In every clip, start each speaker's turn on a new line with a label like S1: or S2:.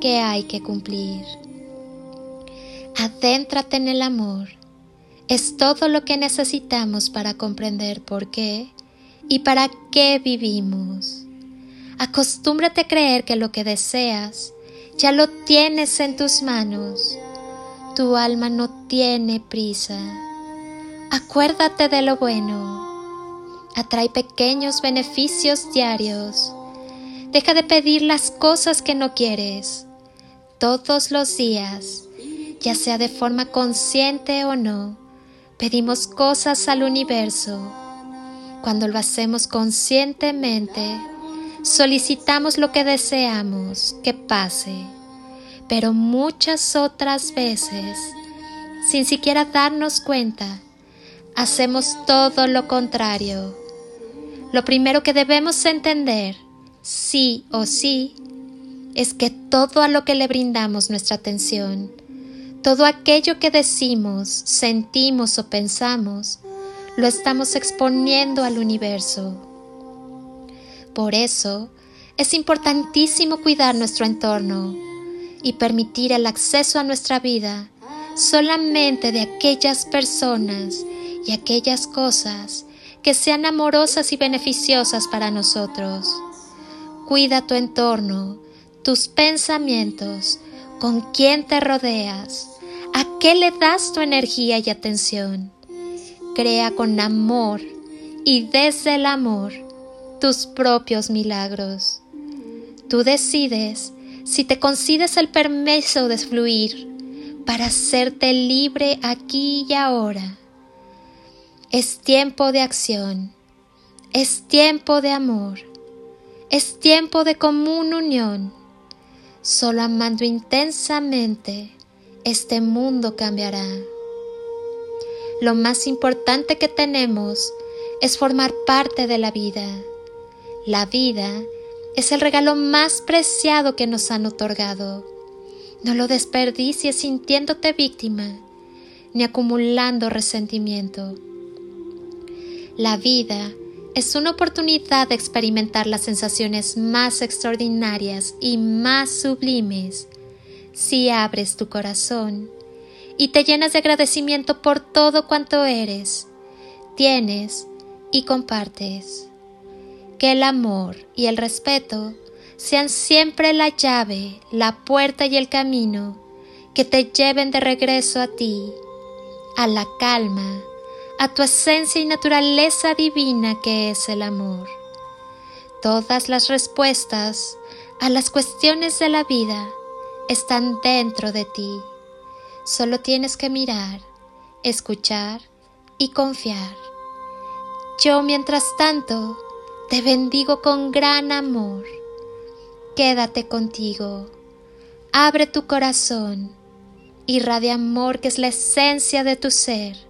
S1: que hay que cumplir. Adéntrate en el amor. Es todo lo que necesitamos para comprender por qué y para qué vivimos. Acostúmbrate a creer que lo que deseas ya lo tienes en tus manos. Tu alma no tiene prisa. Acuérdate de lo bueno. Atrae pequeños beneficios diarios. Deja de pedir las cosas que no quieres todos los días, ya sea de forma consciente o no, pedimos cosas al universo. Cuando lo hacemos conscientemente, solicitamos lo que deseamos que pase, pero muchas otras veces, sin siquiera darnos cuenta, hacemos todo lo contrario. Lo primero que debemos entender, sí o sí, es que todo a lo que le brindamos nuestra atención, todo aquello que decimos, sentimos o pensamos, lo estamos exponiendo al universo. Por eso, es importantísimo cuidar nuestro entorno y permitir el acceso a nuestra vida solamente de aquellas personas y aquellas cosas que sean amorosas y beneficiosas para nosotros. Cuida tu entorno, tus pensamientos, con quién te rodeas, a qué le das tu energía y atención. Crea con amor y desde el amor tus propios milagros. Tú decides si te concedes el permiso de fluir para hacerte libre aquí y ahora. Es tiempo de acción, es tiempo de amor, es tiempo de común unión Solo amando intensamente, este mundo cambiará. Lo más importante que tenemos es formar parte de la vida. La vida es el regalo más preciado que nos han otorgado. No lo desperdicies sintiéndote víctima ni acumulando resentimiento. La vida es una oportunidad de experimentar las sensaciones más extraordinarias y más sublimes si abres tu corazón y te llenas de agradecimiento por todo cuanto eres, tienes y compartes. Que el amor y el respeto sean siempre la llave, la puerta y el camino que te lleven de regreso a ti, a la calma, a tu esencia y naturaleza divina que es el amor. Todas las respuestas a las cuestiones de la vida están dentro de ti. Solo tienes que mirar escuchar y confiar. Yo, mientras tanto, te bendigo con gran amor. Quédate contigo. Abre tu corazón. Irradia amor que es la esencia de tu ser.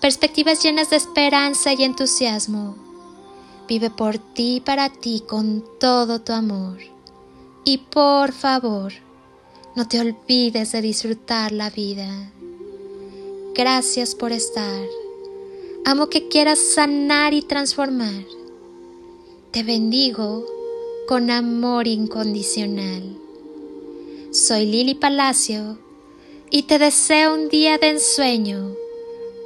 S1: perspectivas llenas de esperanza y entusiasmo. Vive por ti y para ti con todo tu amor. Y por favor, no te olvides de disfrutar la vida. Gracias por estar. Amo que quieras sanar y transformar. Te bendigo con amor incondicional. Soy Lili Palacio y te deseo un día de ensueño,